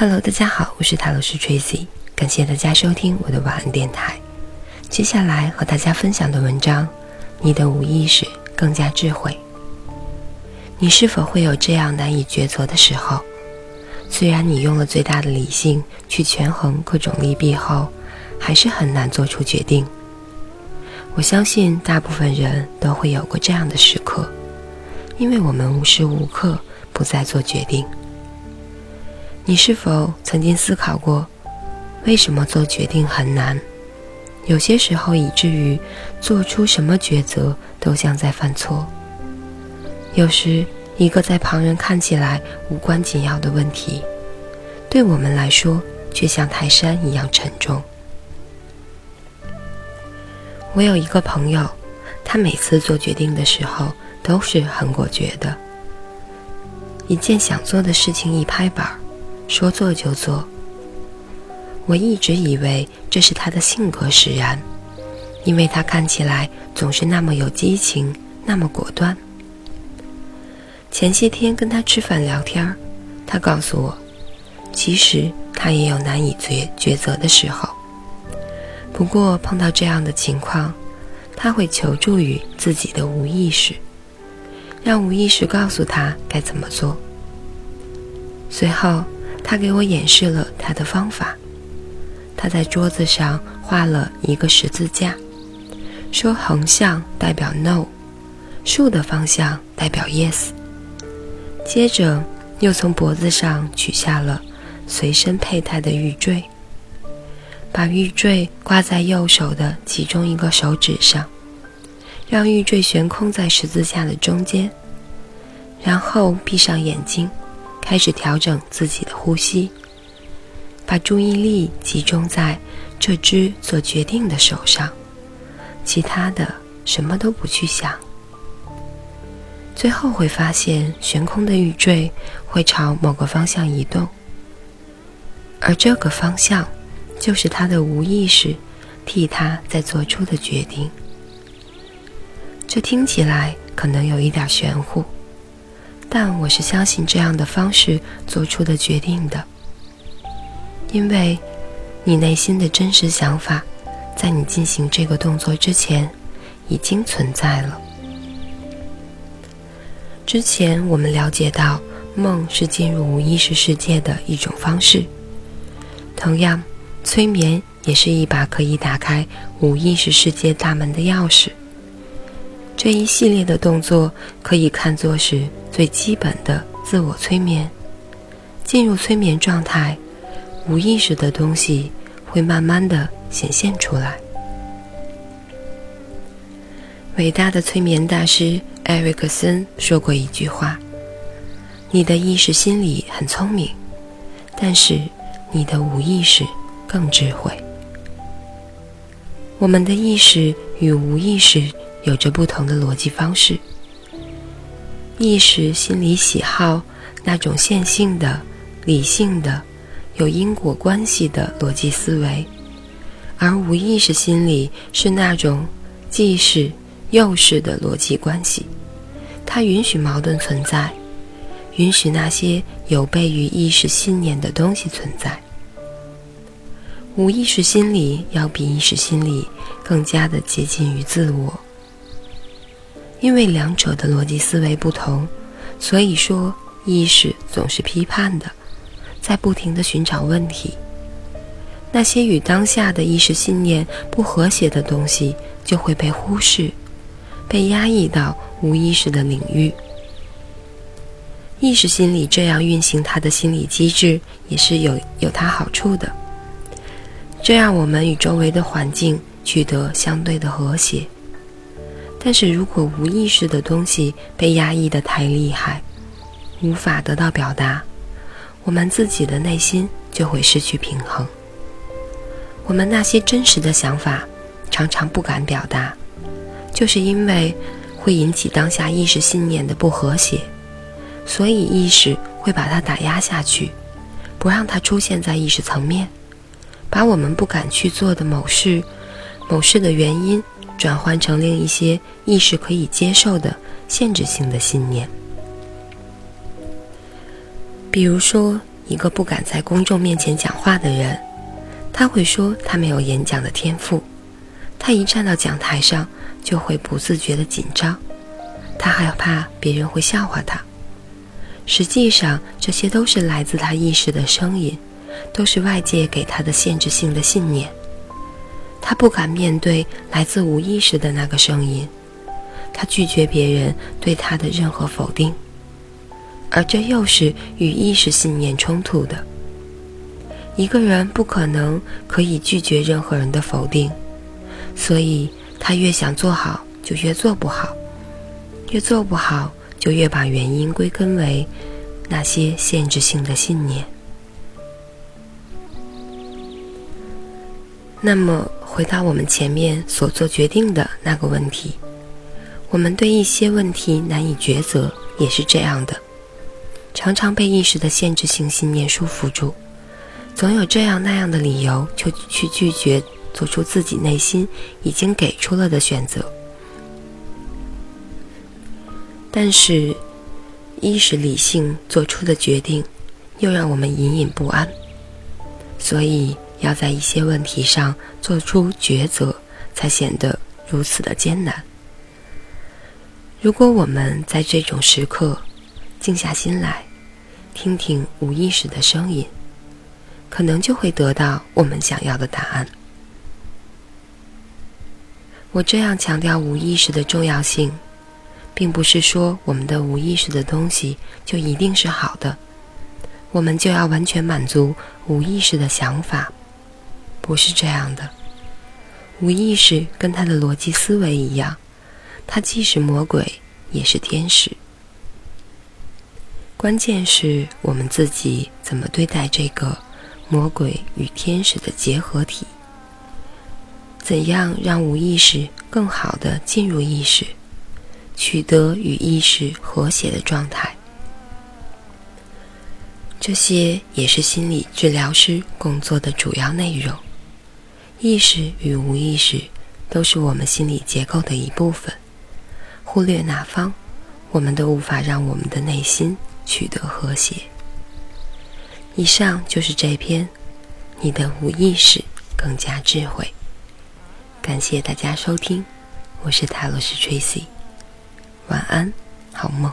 Hello，大家好，我是塔罗斯 Tracy，感谢大家收听我的晚安电台。接下来和大家分享的文章：你的无意识更加智慧。你是否会有这样难以抉择的时候？虽然你用了最大的理性去权衡各种利弊后，还是很难做出决定。我相信大部分人都会有过这样的时刻，因为我们无时无刻不在做决定。你是否曾经思考过，为什么做决定很难？有些时候以至于做出什么抉择都像在犯错。有时一个在旁人看起来无关紧要的问题，对我们来说却像泰山一样沉重。我有一个朋友，他每次做决定的时候都是很果决的。一件想做的事情一拍板儿，说做就做。我一直以为这是他的性格使然，因为他看起来总是那么有激情，那么果断。前些天跟他吃饭聊天，他告诉我，其实他也有难以抉抉择的时候。不过碰到这样的情况，他会求助于自己的无意识，让无意识告诉他该怎么做。随后，他给我演示了他的方法。他在桌子上画了一个十字架，说横向代表 no，竖的方向代表 yes。接着，又从脖子上取下了随身佩戴的玉坠。把玉坠挂在右手的其中一个手指上，让玉坠悬空在十字架的中间，然后闭上眼睛，开始调整自己的呼吸，把注意力集中在这只做决定的手上，其他的什么都不去想。最后会发现，悬空的玉坠会朝某个方向移动，而这个方向。就是他的无意识替他在做出的决定。这听起来可能有一点玄乎，但我是相信这样的方式做出的决定的，因为你内心的真实想法，在你进行这个动作之前已经存在了。之前我们了解到，梦是进入无意识世界的一种方式，同样。催眠也是一把可以打开无意识世界大门的钥匙。这一系列的动作可以看作是最基本的自我催眠。进入催眠状态，无意识的东西会慢慢的显现出来。伟大的催眠大师艾瑞克森说过一句话：“你的意识心理很聪明，但是你的无意识。”更智慧。我们的意识与无意识有着不同的逻辑方式。意识心理喜好那种线性的、理性的、有因果关系的逻辑思维，而无意识心理是那种既是又是的逻辑关系。它允许矛盾存在，允许那些有悖于意识信念的东西存在。无意识心理要比意识心理更加的接近于自我，因为两者的逻辑思维不同，所以说意识总是批判的，在不停的寻找问题。那些与当下的意识信念不和谐的东西就会被忽视，被压抑到无意识的领域。意识心理这样运行它的心理机制也是有有它好处的。这让我们与周围的环境取得相对的和谐。但是如果无意识的东西被压抑的太厉害，无法得到表达，我们自己的内心就会失去平衡。我们那些真实的想法常常不敢表达，就是因为会引起当下意识信念的不和谐，所以意识会把它打压下去，不让它出现在意识层面。把我们不敢去做的某事、某事的原因，转换成另一些意识可以接受的限制性的信念。比如说，一个不敢在公众面前讲话的人，他会说他没有演讲的天赋，他一站到讲台上就会不自觉的紧张，他害怕别人会笑话他。实际上，这些都是来自他意识的声音，都是外界给他的限制性的信念。他不敢面对来自无意识的那个声音，他拒绝别人对他的任何否定。而这又是与意识信念冲突的。一个人不可能可以拒绝任何人的否定，所以他越想做好，就越做不好；越做不好，就越把原因归根为那些限制性的信念。那么，回到我们前面所做决定的那个问题，我们对一些问题难以抉择，也是这样的。常常被意识的限制性信念束缚住，总有这样那样的理由，就去拒绝做出自己内心已经给出了的选择。但是，意识理性做出的决定，又让我们隐隐不安。所以，要在一些问题上做出抉择，才显得如此的艰难。如果我们在这种时刻静下心来，听听无意识的声音，可能就会得到我们想要的答案。我这样强调无意识的重要性，并不是说我们的无意识的东西就一定是好的，我们就要完全满足无意识的想法，不是这样的。无意识跟他的逻辑思维一样，他既是魔鬼，也是天使。关键是我们自己怎么对待这个魔鬼与天使的结合体？怎样让无意识更好的进入意识，取得与意识和谐的状态？这些也是心理治疗师工作的主要内容。意识与无意识都是我们心理结构的一部分，忽略哪方，我们都无法让我们的内心。取得和谐。以上就是这篇《你的无意识更加智慧》。感谢大家收听，我是塔罗斯 Tracy，晚安，好梦。